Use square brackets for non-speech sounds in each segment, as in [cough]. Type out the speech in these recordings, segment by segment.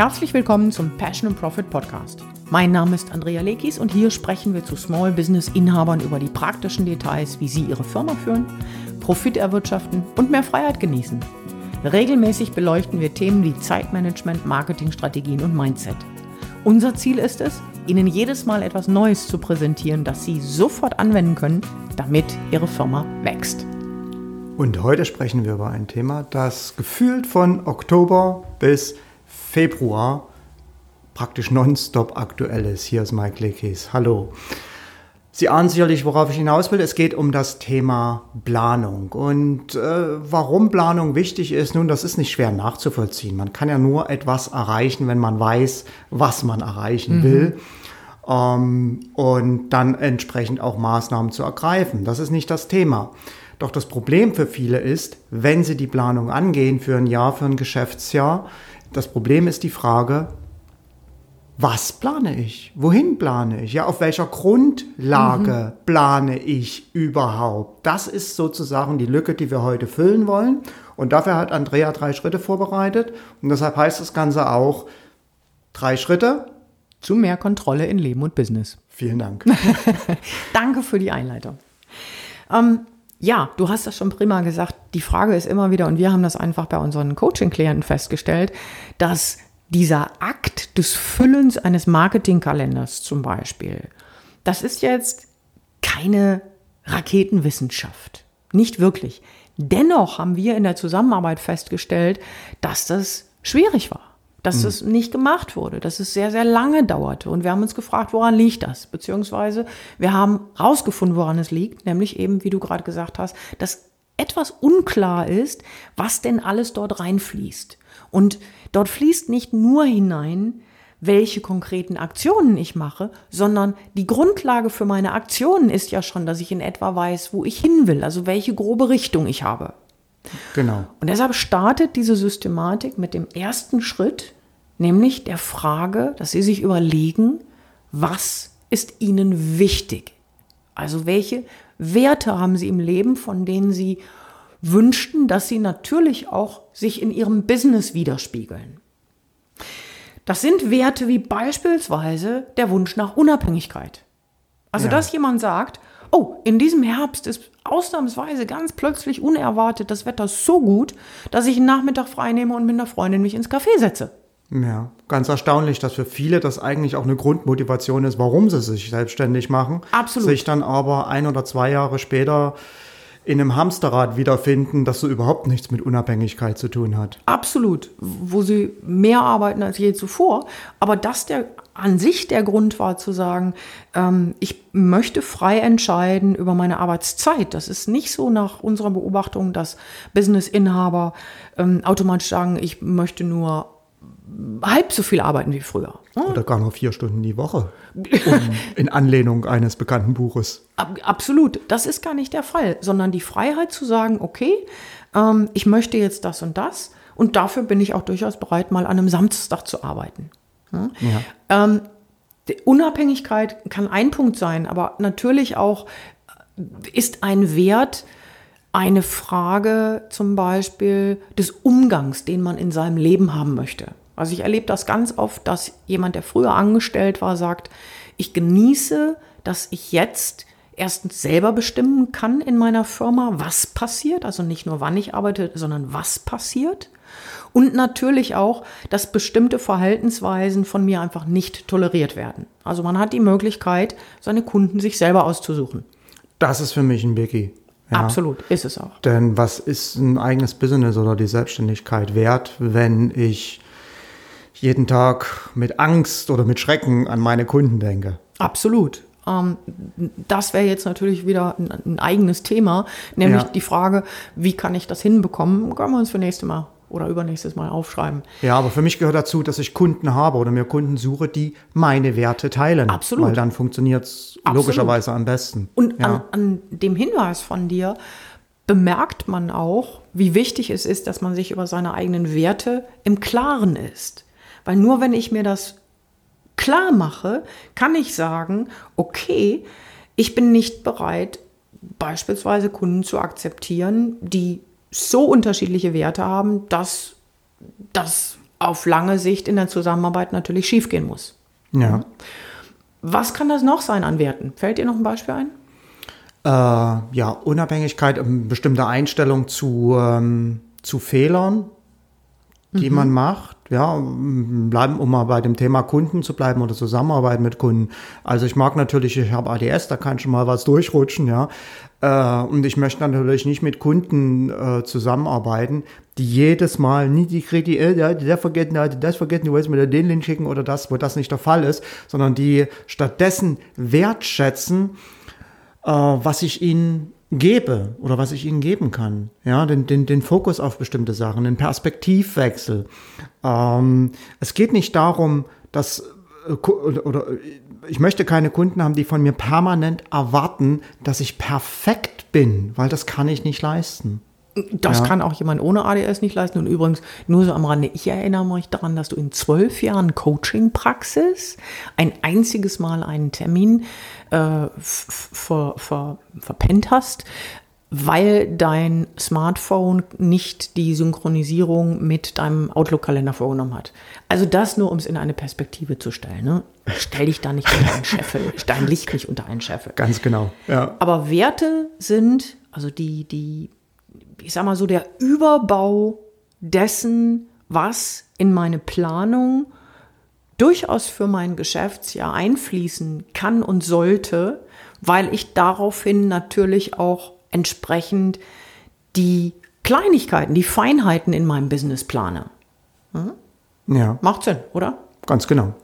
Herzlich willkommen zum Passion and Profit Podcast. Mein Name ist Andrea Lekis und hier sprechen wir zu Small Business Inhabern über die praktischen Details, wie sie ihre Firma führen, Profit erwirtschaften und mehr Freiheit genießen. Regelmäßig beleuchten wir Themen wie Zeitmanagement, Marketingstrategien und Mindset. Unser Ziel ist es, Ihnen jedes Mal etwas Neues zu präsentieren, das Sie sofort anwenden können, damit Ihre Firma wächst. Und heute sprechen wir über ein Thema, das gefühlt von Oktober bis Februar praktisch nonstop aktuell ist. Hier ist Mike Lekes. Hallo. Sie ahnen sicherlich, worauf ich hinaus will. Es geht um das Thema Planung. Und äh, warum Planung wichtig ist, nun, das ist nicht schwer nachzuvollziehen. Man kann ja nur etwas erreichen, wenn man weiß, was man erreichen mhm. will. Ähm, und dann entsprechend auch Maßnahmen zu ergreifen. Das ist nicht das Thema. Doch das Problem für viele ist, wenn sie die Planung angehen für ein Jahr, für ein Geschäftsjahr, das Problem ist die Frage, was plane ich? Wohin plane ich? Ja, auf welcher Grundlage mhm. plane ich überhaupt? Das ist sozusagen die Lücke, die wir heute füllen wollen. Und dafür hat Andrea drei Schritte vorbereitet. Und deshalb heißt das Ganze auch drei Schritte. Zu mehr Kontrolle in Leben und Business. Vielen Dank. [laughs] Danke für die Einleitung. Ähm, ja, du hast das schon prima gesagt. Die Frage ist immer wieder, und wir haben das einfach bei unseren Coaching-Klienten festgestellt, dass dieser Akt des Füllens eines Marketingkalenders zum Beispiel, das ist jetzt keine Raketenwissenschaft. Nicht wirklich. Dennoch haben wir in der Zusammenarbeit festgestellt, dass das schwierig war dass mhm. es nicht gemacht wurde, dass es sehr, sehr lange dauerte. Und wir haben uns gefragt, woran liegt das? Beziehungsweise wir haben rausgefunden, woran es liegt, nämlich eben, wie du gerade gesagt hast, dass etwas unklar ist, was denn alles dort reinfließt. Und dort fließt nicht nur hinein, welche konkreten Aktionen ich mache, sondern die Grundlage für meine Aktionen ist ja schon, dass ich in etwa weiß, wo ich hin will, also welche grobe Richtung ich habe. Genau. Und deshalb startet diese Systematik mit dem ersten Schritt, nämlich der Frage, dass Sie sich überlegen, was ist Ihnen wichtig? Also welche Werte haben Sie im Leben, von denen Sie wünschten, dass sie natürlich auch sich in Ihrem Business widerspiegeln? Das sind Werte wie beispielsweise der Wunsch nach Unabhängigkeit. Also, ja. dass jemand sagt, oh, in diesem Herbst ist ausnahmsweise ganz plötzlich unerwartet das Wetter so gut, dass ich einen Nachmittag frei nehme und mit einer Freundin mich ins Café setze. Ja, ganz erstaunlich, dass für viele das eigentlich auch eine Grundmotivation ist, warum sie sich selbstständig machen. Absolut. Sich dann aber ein oder zwei Jahre später in einem Hamsterrad wiederfinden, das so überhaupt nichts mit Unabhängigkeit zu tun hat. Absolut, wo sie mehr arbeiten als je zuvor. Aber das der an sich der Grund war zu sagen, ähm, ich möchte frei entscheiden über meine Arbeitszeit. Das ist nicht so nach unserer Beobachtung, dass Business-Inhaber ähm, automatisch sagen, ich möchte nur halb so viel arbeiten wie früher. Oder gar nur vier Stunden die Woche. Um, [laughs] in Anlehnung eines bekannten Buches. Absolut. Das ist gar nicht der Fall, sondern die Freiheit zu sagen, okay, ähm, ich möchte jetzt das und das und dafür bin ich auch durchaus bereit, mal an einem Samstag zu arbeiten. Ja? Ja. Ähm, Unabhängigkeit kann ein Punkt sein, aber natürlich auch äh, ist ein Wert, eine Frage zum Beispiel des Umgangs, den man in seinem Leben haben möchte. Also ich erlebe das ganz oft, dass jemand, der früher angestellt war, sagt, ich genieße, dass ich jetzt erstens selber bestimmen kann in meiner Firma, was passiert, also nicht nur wann ich arbeite, sondern was passiert. Und natürlich auch, dass bestimmte Verhaltensweisen von mir einfach nicht toleriert werden. Also man hat die Möglichkeit, seine Kunden sich selber auszusuchen. Das ist für mich ein Biggie. Ja. Absolut, ist es auch. Denn was ist ein eigenes Business oder die Selbstständigkeit wert, wenn ich jeden Tag mit Angst oder mit Schrecken an meine Kunden denke? Absolut. Ähm, das wäre jetzt natürlich wieder ein, ein eigenes Thema, nämlich ja. die Frage, wie kann ich das hinbekommen? Können wir uns für nächste Mal oder übernächstes Mal aufschreiben. Ja, aber für mich gehört dazu, dass ich Kunden habe oder mir Kunden suche, die meine Werte teilen. Absolut. Weil dann funktioniert es logischerweise am besten. Und ja. an, an dem Hinweis von dir bemerkt man auch, wie wichtig es ist, dass man sich über seine eigenen Werte im Klaren ist. Weil nur wenn ich mir das klar mache, kann ich sagen, okay, ich bin nicht bereit, beispielsweise Kunden zu akzeptieren, die so unterschiedliche Werte haben, dass das auf lange Sicht in der Zusammenarbeit natürlich schiefgehen muss. Ja. Was kann das noch sein an Werten? Fällt dir noch ein Beispiel ein? Äh, ja, Unabhängigkeit, ähm, bestimmte Einstellung zu, ähm, zu Fehlern, die man macht. Ja, um bleiben, um mal bei dem Thema Kunden zu bleiben oder Zusammenarbeit mit Kunden. Also ich mag natürlich, ich habe ADS, da kann schon mal was durchrutschen, ja. Äh, und ich möchte natürlich nicht mit Kunden äh, zusammenarbeiten, die jedes Mal nie die Kredit, äh, der, der vergessen, der, das vergessen, du willst mir den Link schicken oder das, wo das nicht der Fall ist, sondern die stattdessen wertschätzen, äh, was ich ihnen gebe oder was ich ihnen geben kann. Ja, den, den, den Fokus auf bestimmte Sachen, den Perspektivwechsel. Ähm, es geht nicht darum, dass äh, oder ich möchte keine Kunden haben, die von mir permanent erwarten, dass ich perfekt bin, weil das kann ich nicht leisten. Das Ja. kann auch jemand ohne ADS nicht leisten. Und übrigens, nur so am Rande, ich erinnere mich daran, dass du in zwölf Jahren Coaching-Praxis ein einziges Mal einen Termin äh, ver, ver, verpennt hast, weil dein Smartphone nicht die Synchronisierung mit deinem Outlook-Kalender vorgenommen hat. Also das nur, um es in eine Perspektive zu stellen. Ne? Stell dich da nicht unter einen Scheffel, [laughs] dein Licht nicht unter einen Scheffel. Ganz genau. Ja. Aber Werte sind, also die, die, ich sag mal so, der Überbau dessen, was in meine Planung durchaus für mein Geschäftsjahr einfließen kann und sollte, weil ich daraufhin natürlich auch entsprechend die Kleinigkeiten, die Feinheiten in meinem Business plane. Ja, Macht Sinn, oder? ganz genau.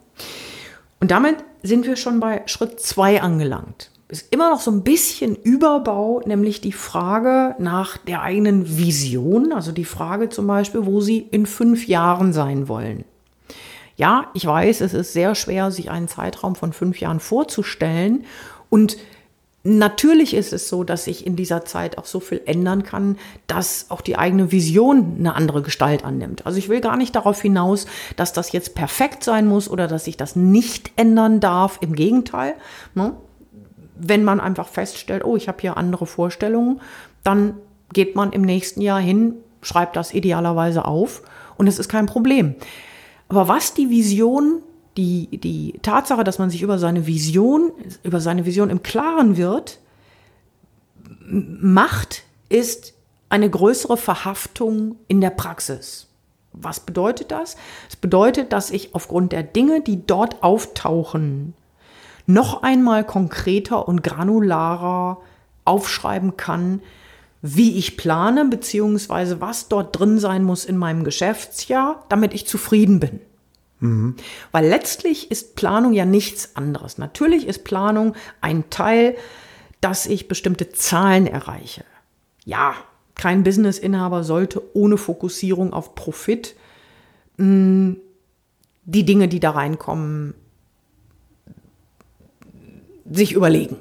Und damit sind wir schon bei Schritt zwei angelangt. Ist immer noch so ein bisschen Überbau, nämlich die Frage nach der eigenen Vision, also die Frage zum Beispiel, wo Sie in fünf Jahren sein wollen. Ja, ich weiß, es ist sehr schwer, sich einen Zeitraum von fünf Jahren vorzustellen. Und natürlich ist es so, dass sich in dieser Zeit auch so viel ändern kann, dass auch die eigene Vision eine andere Gestalt annimmt. Also ich will gar nicht darauf hinaus, dass das jetzt perfekt sein muss oder dass sich das nicht ändern darf. Im Gegenteil. Ne? Wenn man einfach feststellt, oh, ich habe hier andere Vorstellungen, dann geht man im nächsten Jahr hin, schreibt das idealerweise auf und es ist kein Problem. Aber was die Vision, die, die Tatsache, dass man sich über seine Vision, über seine Vision im Klaren wird, macht, ist eine größere Verhaftung in der Praxis. Was bedeutet das? Es bedeutet, dass ich aufgrund der Dinge, die dort auftauchen, noch einmal konkreter und granularer aufschreiben kann, wie ich plane, beziehungsweise was dort drin sein muss in meinem Geschäftsjahr, damit ich zufrieden bin. Weil letztlich ist Planung ja nichts anderes. Natürlich ist Planung ein Teil, dass ich bestimmte Zahlen erreiche. Ja, kein Businessinhaber sollte ohne Fokussierung auf Profit mh, die Dinge, die da reinkommen, sich überlegen.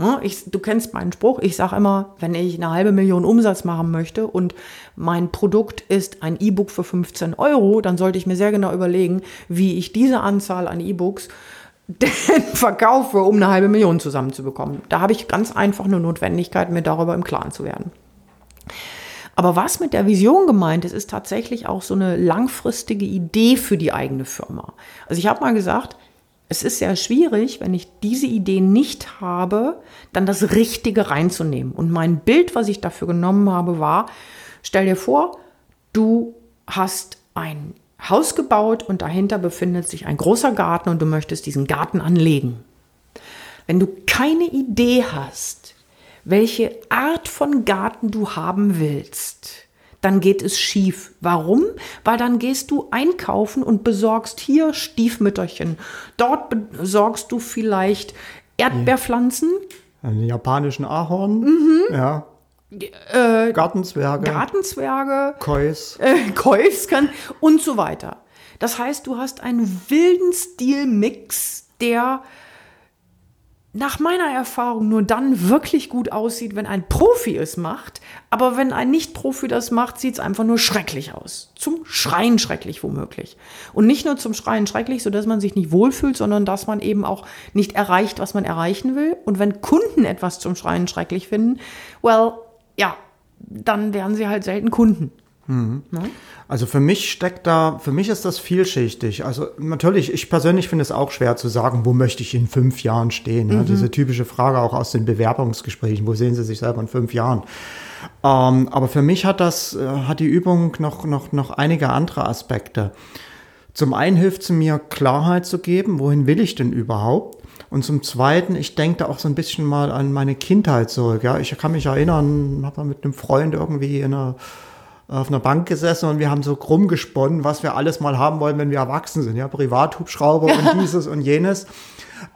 Ja, Ich, du kennst meinen Spruch. Ich sage immer, wenn ich eine halbe Million Umsatz machen möchte und mein Produkt ist ein E-Book für 15 Euro, dann sollte ich mir sehr genau überlegen, wie ich diese Anzahl an E-Books [laughs] denn verkaufe, um eine halbe Million zusammenzubekommen. Da habe ich ganz einfach eine Notwendigkeit, mir darüber im Klaren zu werden. Aber was mit der Vision gemeint ist, ist tatsächlich auch so eine langfristige Idee für die eigene Firma. Also ich habe mal gesagt, es ist sehr schwierig, wenn ich diese Idee nicht habe, dann das Richtige reinzunehmen. Und mein Bild, was ich dafür genommen habe, war, stell dir vor, du hast ein Haus gebaut und dahinter befindet sich ein großer Garten und du möchtest diesen Garten anlegen. Wenn du keine Idee hast, welche Art von Garten du haben willst, dann geht es schief. Warum? Weil dann gehst du einkaufen und besorgst hier Stiefmütterchen. Dort besorgst du vielleicht Erdbeerpflanzen, Einen japanischen Ahorn, ja. Gartenzwerge, Gartenzwerge, Kois. [laughs] äh, Käufskan und so weiter. Das heißt, du hast einen wilden Stilmix, der nach meiner Erfahrung nur dann wirklich gut aussieht, wenn ein Profi es macht. Aber wenn ein Nicht-Profi das macht, sieht es einfach nur schrecklich aus. Zum Schreien schrecklich womöglich. Und nicht nur zum Schreien schrecklich, sodass man sich nicht wohlfühlt, sondern dass man eben auch nicht erreicht, was man erreichen will. Und wenn Kunden etwas zum Schreien schrecklich finden, well, ja, dann werden sie halt selten Kunden. Mhm. Also für mich steckt da, für mich ist das vielschichtig. Also natürlich, ich persönlich finde es auch schwer zu sagen, wo möchte ich in fünf Jahren stehen. Mhm. Ja, diese typische Frage auch aus den Bewerbungsgesprächen, wo sehen Sie sich selber in fünf Jahren? Ähm, aber für mich hat das, äh, hat die Übung noch, noch, noch einige andere Aspekte. Zum einen hilft es mir, Klarheit zu geben, wohin will ich denn überhaupt? Und zum Zweiten, ich denke da auch so ein bisschen mal an meine Kindheit zurück. Ja, ich kann mich erinnern, habe mit einem Freund irgendwie in einer, auf einer Bank gesessen und wir haben so krumm gesponnen, was wir alles mal haben wollen, wenn wir erwachsen sind. Ja, Privathubschrauber und dieses und jenes.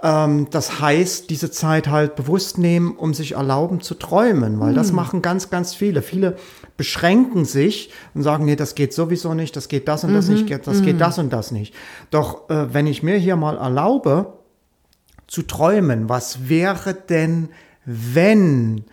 Ähm, das heißt, diese Zeit halt bewusst nehmen, um sich erlauben zu träumen, weil das hm. machen ganz, ganz viele. Viele beschränken sich und sagen, nee, das geht sowieso nicht, das geht das und das mhm. nicht, das mhm. geht das und das nicht. Doch äh, wenn ich mir hier mal erlaube, zu träumen, was wäre denn, wenn,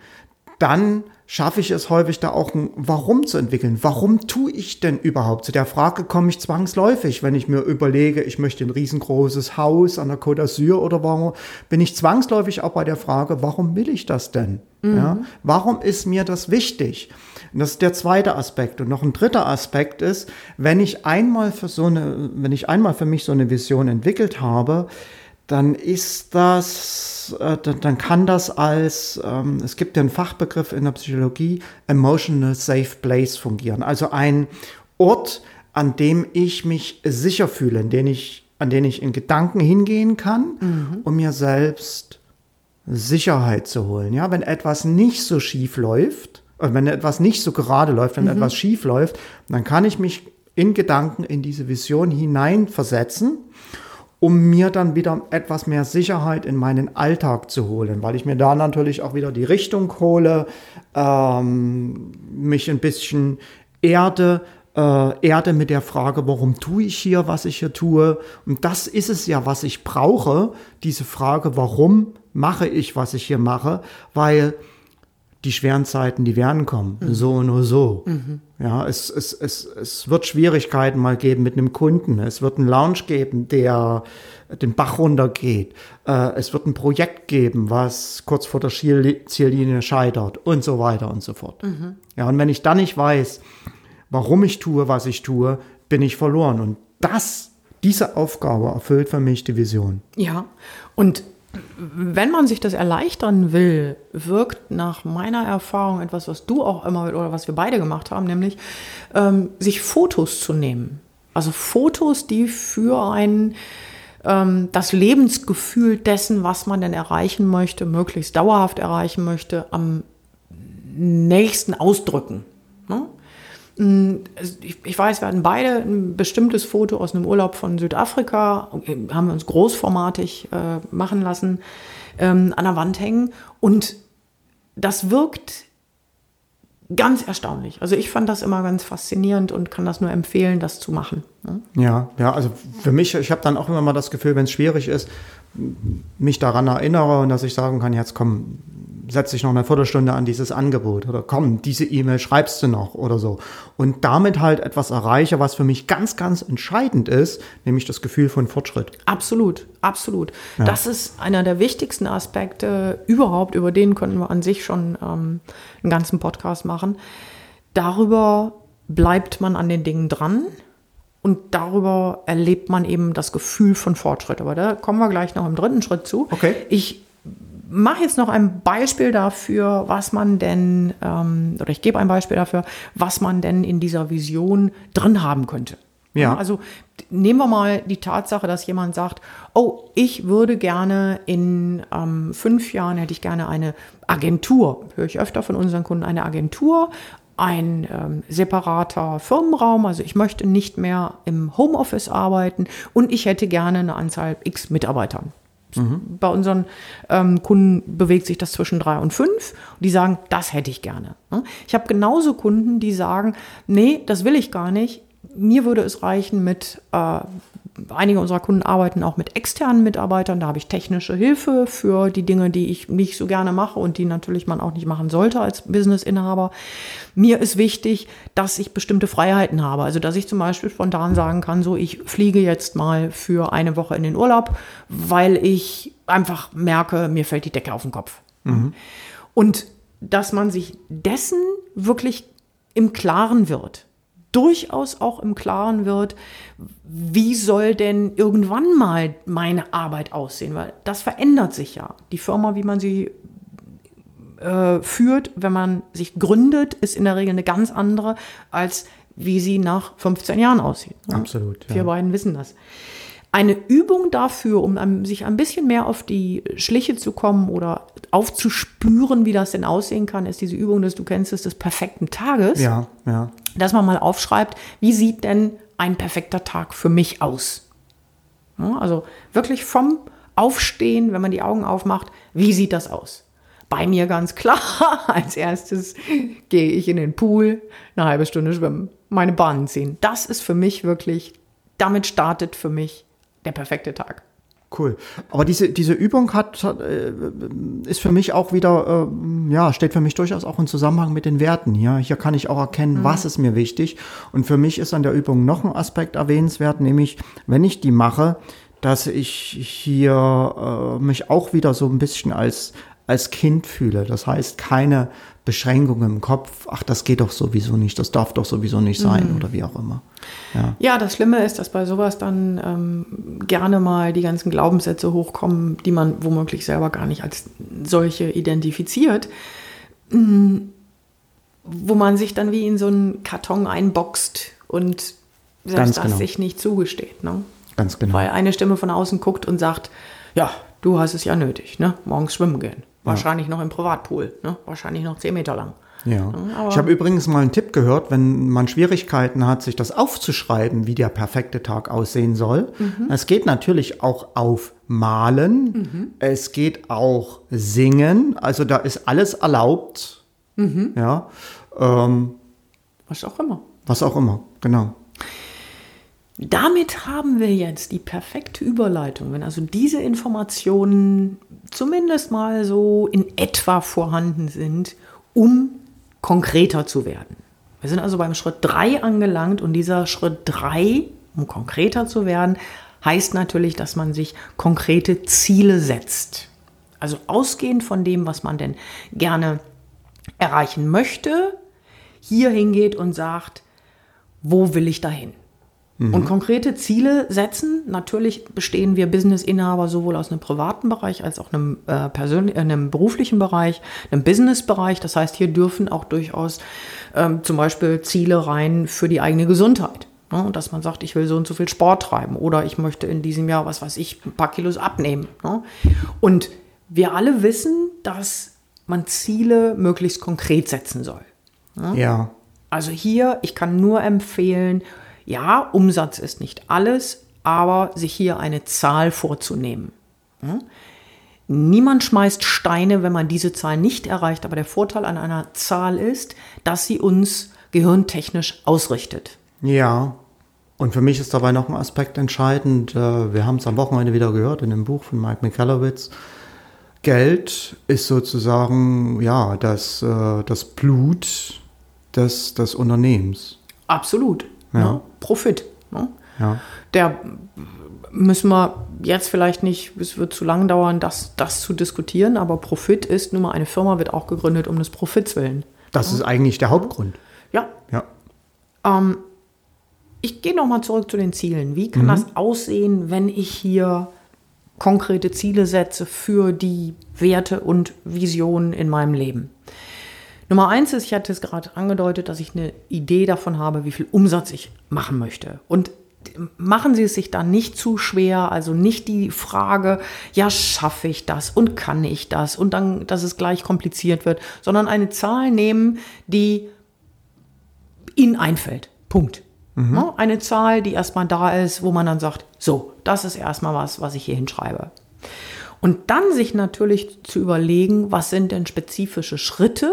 dann schaffe ich es häufig da auch ein Warum zu entwickeln. Warum tue ich denn überhaupt? Zu der Frage komme ich zwangsläufig, wenn ich mir überlege, ich möchte ein riesengroßes Haus an der Côte d'Azur oder warum, bin ich zwangsläufig auch bei der Frage, warum will ich das denn? Mhm. Ja? Warum ist mir das wichtig? Und das ist der zweite Aspekt. Und noch ein dritter Aspekt ist, wenn ich einmal für so eine, wenn ich einmal für mich so eine Vision entwickelt habe, dann ist das, äh, dann kann das als, ähm, es gibt ja einen Fachbegriff in der Psychologie, emotional safe place fungieren. Also ein Ort, an dem ich mich sicher fühle, in den ich, an den ich in Gedanken hingehen kann, mhm. um mir selbst Sicherheit zu holen. Ja, wenn etwas nicht so schief läuft, äh, wenn etwas nicht so gerade läuft, wenn mhm. etwas schief läuft, dann kann ich mich in Gedanken in diese Vision hineinversetzen um mir dann wieder etwas mehr Sicherheit in meinen Alltag zu holen, weil ich mir da natürlich auch wieder die Richtung hole, ähm, mich ein bisschen erde, äh, erde mit der Frage, warum tue ich hier, was ich hier tue. Und das ist es ja, was ich brauche, diese Frage, warum mache ich, was ich hier mache, weil die schweren Zeiten, die werden kommen. Mhm. So nur so. Mhm. Ja, es, es, es, es wird Schwierigkeiten mal geben mit einem Kunden. Es wird einen Lounge geben, der den Bach runtergeht. Äh, es wird ein Projekt geben, was kurz vor der Ziellinie scheitert und so weiter und so fort. Mhm. Ja, und wenn ich dann nicht weiß, warum ich tue, was ich tue, bin ich verloren. Und das, diese Aufgabe erfüllt für mich die Vision. Ja, und wenn man sich das erleichtern will, wirkt nach meiner Erfahrung etwas, was du auch immer oder was wir beide gemacht haben, nämlich ähm, sich Fotos zu nehmen. Also Fotos, die für ein ähm, das Lebensgefühl dessen, was man denn erreichen möchte, möglichst dauerhaft erreichen möchte, am nächsten ausdrücken. Ne? Ich weiß, wir hatten beide ein bestimmtes Foto aus einem Urlaub von Südafrika, haben wir uns großformatig äh, machen lassen, ähm, an der Wand hängen. Und das wirkt ganz erstaunlich. Also ich fand das immer ganz faszinierend und kann das nur empfehlen, das zu machen. Ne? Ja, ja, also für mich, ich habe dann auch immer mal das Gefühl, wenn es schwierig ist, mich daran erinnere und dass ich sagen kann, jetzt komm, setz dich noch eine Viertelstunde an dieses Angebot oder komm, diese E-Mail schreibst du noch oder so. Und damit halt etwas erreiche, was für mich ganz, ganz entscheidend ist, nämlich das Gefühl von Fortschritt. Absolut, absolut. Ja. Das ist einer der wichtigsten Aspekte überhaupt, über den könnten wir an sich schon ähm, einen ganzen Podcast machen. Darüber bleibt man an den Dingen dran. Und darüber erlebt man eben das Gefühl von Fortschritt. Aber da kommen wir gleich noch im dritten Schritt zu. Okay. Ich mache jetzt noch ein Beispiel dafür, was man denn, ähm, oder ich gebe ein Beispiel dafür, was man denn in dieser Vision drin haben könnte. Ja. Also nehmen wir mal die Tatsache, dass jemand sagt, oh, ich würde gerne in ähm, fünf Jahren hätte ich gerne eine Agentur, höre ich öfter von unseren Kunden, eine Agentur, ein ähm, separater Firmenraum, also ich möchte nicht mehr im Homeoffice arbeiten und ich hätte gerne eine Anzahl x Mitarbeitern. Mhm. Bei unseren ähm, Kunden bewegt sich das zwischen drei und fünf. Und die sagen, das hätte ich gerne. Ne? Ich habe genauso Kunden, die sagen, nee, das will ich gar nicht. Mir würde es reichen mit äh, einige unserer Kunden arbeiten auch mit externen Mitarbeitern. Da habe ich technische Hilfe für die Dinge, die ich nicht so gerne mache und die natürlich man auch nicht machen sollte als Businessinhaber. Mir ist wichtig, dass ich bestimmte Freiheiten habe. Also, dass ich zum Beispiel spontan sagen kann, so, ich fliege jetzt mal für eine Woche in den Urlaub, weil ich einfach merke, mir fällt die Decke auf den Kopf. Mhm. Und dass man sich dessen wirklich im Klaren wird durchaus auch im Klaren wird, wie soll denn irgendwann mal meine Arbeit aussehen? Weil das verändert sich ja. Die Firma, wie man sie äh, führt, wenn man sich gründet, ist in der Regel eine ganz andere, als wie sie nach 15 Jahren aussieht. Absolut. Ja. Wir beiden wissen das. Eine Übung dafür, um sich ein bisschen mehr auf die Schliche zu kommen oder aufzuspüren, wie das denn aussehen kann, ist diese Übung, dass du kennst, des perfekten Tages. Ja, ja. Dass man mal aufschreibt, wie sieht denn ein perfekter Tag für mich aus? Also wirklich vom Aufstehen, wenn man die Augen aufmacht, wie sieht das aus? Bei mir ganz klar, [laughs] als erstes gehe ich in den Pool, eine halbe Stunde schwimmen, meine Bahnen ziehen. Das ist für mich wirklich, damit startet für mich der perfekte Tag. Cool. Aber diese, diese Übung hat, äh, ist für mich auch wieder, äh, ja, steht für mich durchaus auch im Zusammenhang mit den Werten hier. Hier kann ich auch erkennen, mhm. was ist mir wichtig. Und für mich ist an der Übung noch ein Aspekt erwähnenswert, nämlich, wenn ich die mache, dass ich hier äh, mich auch wieder so ein bisschen als, als Kind fühle. Das heißt, keine Beschränkungen im Kopf, ach, das geht doch sowieso nicht, das darf doch sowieso nicht sein mhm. oder wie auch immer. Ja. ja. das Schlimme ist, dass bei sowas dann ähm, gerne mal die ganzen Glaubenssätze hochkommen, die man womöglich selber gar nicht als solche identifiziert, mhm. wo man sich dann wie in so einen Karton einboxt und selbst das genau. sich nicht zugesteht. Ne? Ganz genau. Weil eine Stimme von außen guckt und sagt, ja, du hast es ja nötig, ne? morgens schwimmen gehen. Wahrscheinlich ja. noch im Privatpool, ne? wahrscheinlich noch zehn Meter lang. Ja. ich habe übrigens mal einen Tipp gehört, wenn man Schwierigkeiten hat, sich das aufzuschreiben, wie der perfekte Tag aussehen soll. Mhm. Es geht natürlich auch auf Malen, mhm. es geht auch Singen, also da ist alles erlaubt. Mhm. Ja. Ähm, was auch immer. Was auch immer, genau. Damit haben wir jetzt die perfekte Überleitung. Wenn also diese Informationen zumindest mal so in etwa vorhanden sind, um konkreter zu werden. Wir sind also beim Schritt 3 angelangt und dieser Schritt 3, um konkreter zu werden, heißt natürlich, dass man sich konkrete Ziele setzt. Also ausgehend von dem, was man denn gerne erreichen möchte, hier hingeht und sagt, wo will ich dahin? Mhm. Und konkrete Ziele setzen. Natürlich bestehen wir Business-Inhaber sowohl aus einem privaten Bereich als auch einem, äh, persönlich, äh, einem beruflichen Bereich, einem Business-Bereich. Das heißt, hier dürfen auch durchaus ähm, zum Beispiel Ziele rein für die eigene Gesundheit. Ne? Dass man sagt, ich will so und so viel Sport treiben oder ich möchte in diesem Jahr, was weiß ich, ein paar Kilos abnehmen. Ne? Und wir alle wissen, dass man Ziele möglichst konkret setzen soll. Ne? Ja. Also hier, ich kann nur empfehlen, ja, Umsatz ist nicht alles, aber sich hier eine Zahl vorzunehmen. Hm? Niemand schmeißt Steine, wenn man diese Zahl nicht erreicht, aber der Vorteil an einer Zahl ist, dass sie uns gehirntechnisch ausrichtet. Ja, und für mich ist dabei noch ein Aspekt entscheidend. Äh, wir haben es am Wochenende wieder gehört in dem Buch von Mike Michalowitz. Geld ist sozusagen ja das, äh, das Blut des, des Unternehmens. Absolut ja. ne? Profit. Ne? Ja. Der müssen wir jetzt vielleicht nicht, es wird zu lang dauern, das, das zu diskutieren, aber Profit ist nun mal, eine Firma wird auch gegründet um des Profits willen. Das ja. ist eigentlich der Hauptgrund. Ja. ja. Ähm, ich gehe nochmal zurück zu den Zielen. Wie kann mhm. das aussehen, wenn ich hier konkrete Ziele setze für die Werte und Visionen in meinem Leben? Nummer eins ist, ich hatte es gerade angedeutet, dass ich eine Idee davon habe, wie viel Umsatz ich machen möchte. Und machen Sie es sich da nicht zu schwer, also nicht die Frage, ja, schaffe ich das und kann ich das und dann, dass es gleich kompliziert wird, sondern eine Zahl nehmen, die Ihnen einfällt. Punkt. Mhm. Eine Zahl, die erstmal da ist, wo man dann sagt, so, das ist erstmal was, was ich hier hinschreibe. Und dann sich natürlich zu überlegen, was sind denn spezifische Schritte,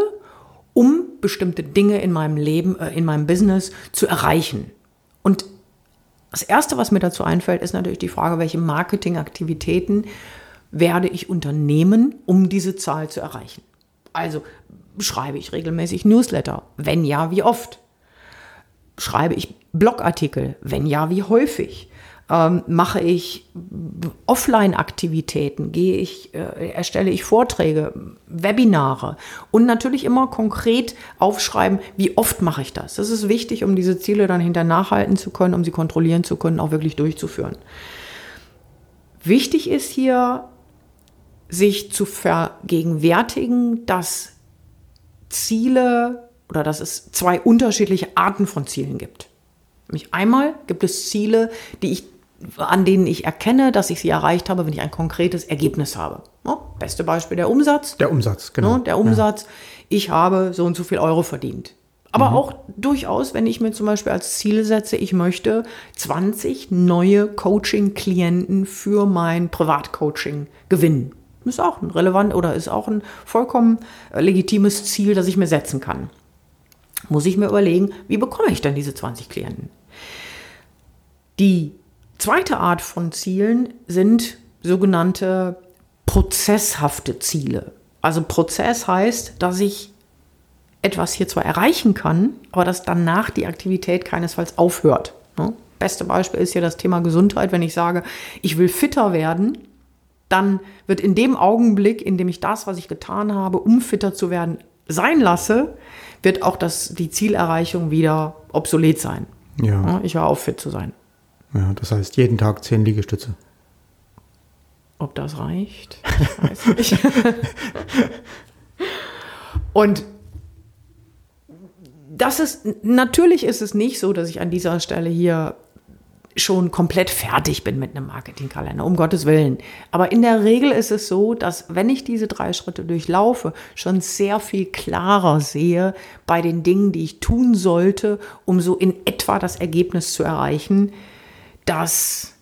um bestimmte Dinge in meinem Leben, äh, in meinem Business zu erreichen. Und das Erste, was mir dazu einfällt, ist natürlich die Frage, welche Marketingaktivitäten werde ich unternehmen, um diese Zahl zu erreichen. Also schreibe ich regelmäßig Newsletter? Wenn ja, wie oft? Schreibe ich Blogartikel? Wenn ja, wie häufig? Ähm, mache ich Offline-Aktivitäten? Gehe ich, äh, erstelle ich Vorträge, Webinare? Und natürlich immer konkret aufschreiben, wie oft mache ich das? Das ist wichtig, um diese Ziele dann hinter nachhalten zu können, um sie kontrollieren zu können, auch wirklich durchzuführen. Wichtig ist hier, sich zu vergegenwärtigen, dass Ziele oder dass es zwei unterschiedliche Arten von Zielen gibt. Nämlich einmal gibt es Ziele, die ich, an denen ich erkenne, dass ich sie erreicht habe, wenn ich ein konkretes Ergebnis habe. Ja, beste Beispiel der Umsatz. Der Umsatz, genau. Ja, der Umsatz. Ja. Ich habe so und so viel Euro verdient. Aber mhm. auch durchaus, wenn ich mir zum Beispiel als Ziel setze, ich möchte 20 neue Coaching-Klienten für mein Privatcoaching gewinnen. Ist auch ein relevant oder ist auch ein vollkommen äh, legitimes Ziel, das ich mir setzen kann. Muss ich mir überlegen, wie bekomme ich denn diese 20 Klienten? Die zweite Art von Zielen sind sogenannte prozesshafte Ziele. Also Prozess heißt, dass ich etwas hier zwar erreichen kann, aber dass danach die Aktivität keinesfalls aufhört. Ne? Beste Beispiel ist hier das Thema Gesundheit. Wenn ich sage, ich will fitter werden, dann wird in dem Augenblick, in dem ich das, was ich getan habe, um fitter zu werden, sein lasse, wird auch das, die Zielerreichung wieder obsolet sein. Ja. Ich war auf fit zu sein. Ja, das heißt jeden Tag zehn Liegestütze. Ob das reicht? Ich weiß nicht. [laughs] Und das ist, natürlich ist es nicht so, dass ich an dieser Stelle hier schon komplett fertig bin mit einem Marketingkalender, um Gottes Willen. Aber in der Regel ist es so, dass wenn ich diese drei Schritte durchlaufe, schon sehr viel klarer sehe bei den Dingen, die ich tun sollte, um so in etwa das Ergebnis zu erreichen, dass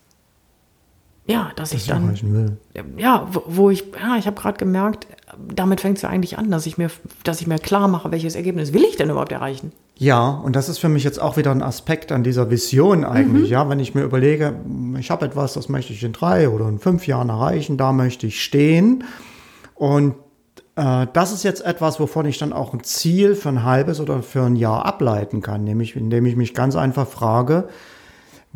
ja, dass das ich dann will. ja, wo, wo ich ja, ich habe gerade gemerkt, damit fängt es ja eigentlich an, dass ich mir dass ich mir klar mache, welches Ergebnis will ich denn überhaupt erreichen? Ja, und das ist für mich jetzt auch wieder ein Aspekt an dieser Vision eigentlich. Mhm. Ja, wenn ich mir überlege, ich habe etwas, das möchte ich in drei oder in fünf Jahren erreichen, da möchte ich stehen. Und äh, das ist jetzt etwas, wovon ich dann auch ein Ziel für ein halbes oder für ein Jahr ableiten kann, nämlich indem ich mich ganz einfach frage,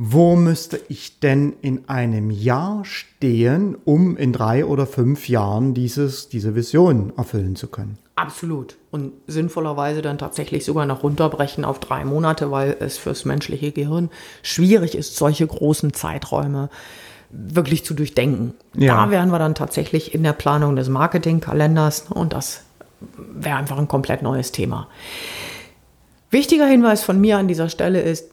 wo müsste ich denn in einem Jahr stehen, um in drei oder fünf Jahren dieses, diese Vision erfüllen zu können? Absolut. Und sinnvollerweise dann tatsächlich sogar noch runterbrechen auf drei Monate, weil es fürs menschliche Gehirn schwierig ist, solche großen Zeiträume wirklich zu durchdenken. Ja. Da wären wir dann tatsächlich in der Planung des Marketingkalenders und das wäre einfach ein komplett neues Thema. Wichtiger Hinweis von mir an dieser Stelle ist,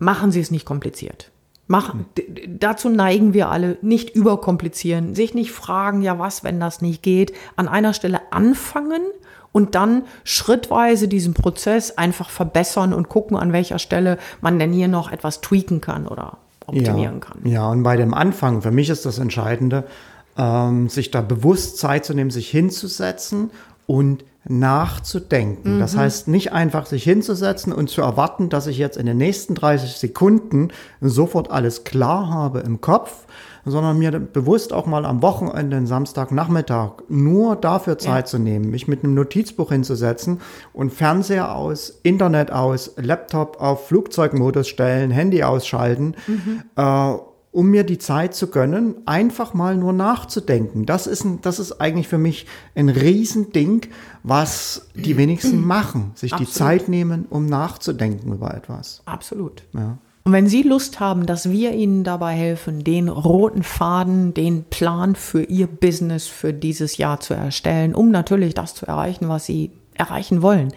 machen Sie es nicht kompliziert. Machen. Dazu neigen wir alle, nicht überkomplizieren, sich nicht fragen, ja was, wenn das nicht geht. An einer Stelle anfangen und dann schrittweise diesen Prozess einfach verbessern und gucken, an welcher Stelle man denn hier noch etwas tweaken kann oder optimieren ja, kann. Ja, und bei dem Anfang, für mich ist das Entscheidende, ähm, sich da bewusst Zeit zu nehmen, sich hinzusetzen und nachzudenken. Mhm. Das heißt, nicht einfach sich hinzusetzen und zu erwarten, dass ich jetzt in den nächsten 30 Sekunden sofort alles klar habe im Kopf, sondern mir bewusst auch mal am Wochenende, den Samstagnachmittag, nur dafür Zeit ja. zu nehmen, mich mit einem Notizbuch hinzusetzen und Fernseher aus, Internet aus, Laptop auf Flugzeugmodus stellen, Handy ausschalten, mhm. äh, um mir die Zeit zu gönnen, einfach mal nur nachzudenken. Das ist, ein, das ist eigentlich für mich ein Riesending, was die wenigsten [clears throat] machen. Sich Absolut. die Zeit nehmen, um nachzudenken über etwas. Absolut. Ja. Und wenn Sie Lust haben, dass wir Ihnen dabei helfen, den roten Faden, den Plan für Ihr Business für dieses Jahr zu erstellen, um natürlich das zu erreichen, was Sie erreichen wollen,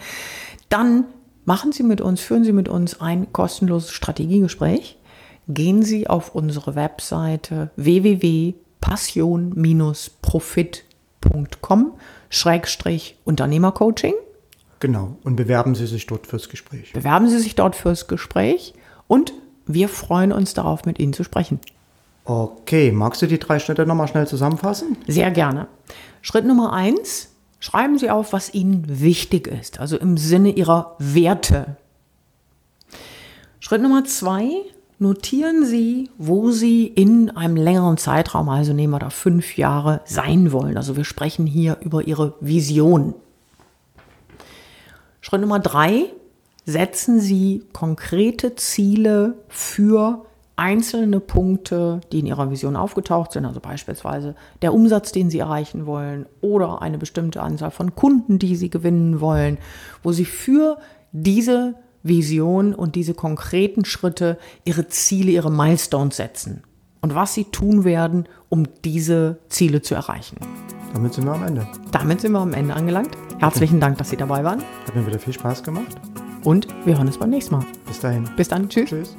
dann machen Sie mit uns, führen Sie mit uns ein kostenloses Strategiegespräch gehen Sie auf unsere Webseite www.passion-profit.com Schrägstrich Unternehmercoaching. Genau, und bewerben Sie sich dort fürs Gespräch. Bewerben Sie sich dort fürs Gespräch und wir freuen uns darauf, mit Ihnen zu sprechen. Okay, magst du die drei Schritte nochmal schnell zusammenfassen? Sehr gerne. Schritt Nummer eins, schreiben Sie auf, was Ihnen wichtig ist, also im Sinne Ihrer Werte. Schritt Nummer zwei, notieren Sie, wo Sie in einem längeren Zeitraum, also nehmen wir da fünf Jahre, sein wollen. Also wir sprechen hier über Ihre Vision. Schritt Nummer drei, setzen Sie konkrete Ziele für einzelne Punkte, die in ihrer Vision aufgetaucht sind, also beispielsweise der Umsatz, den sie erreichen wollen oder eine bestimmte Anzahl von Kunden, die sie gewinnen wollen, wo sie für diese Vision und diese konkreten Schritte ihre Ziele, ihre Milestones setzen und was sie tun werden, um diese Ziele zu erreichen. Damit sind wir am Ende. Damit sind wir am Ende angelangt. Herzlichen Dank, dass Sie dabei waren Hat mir wieder viel Spaß gemacht. und wir hören uns beim nächsten Mal. Bis dahin. Bis dann. Tschüss. Tschüss.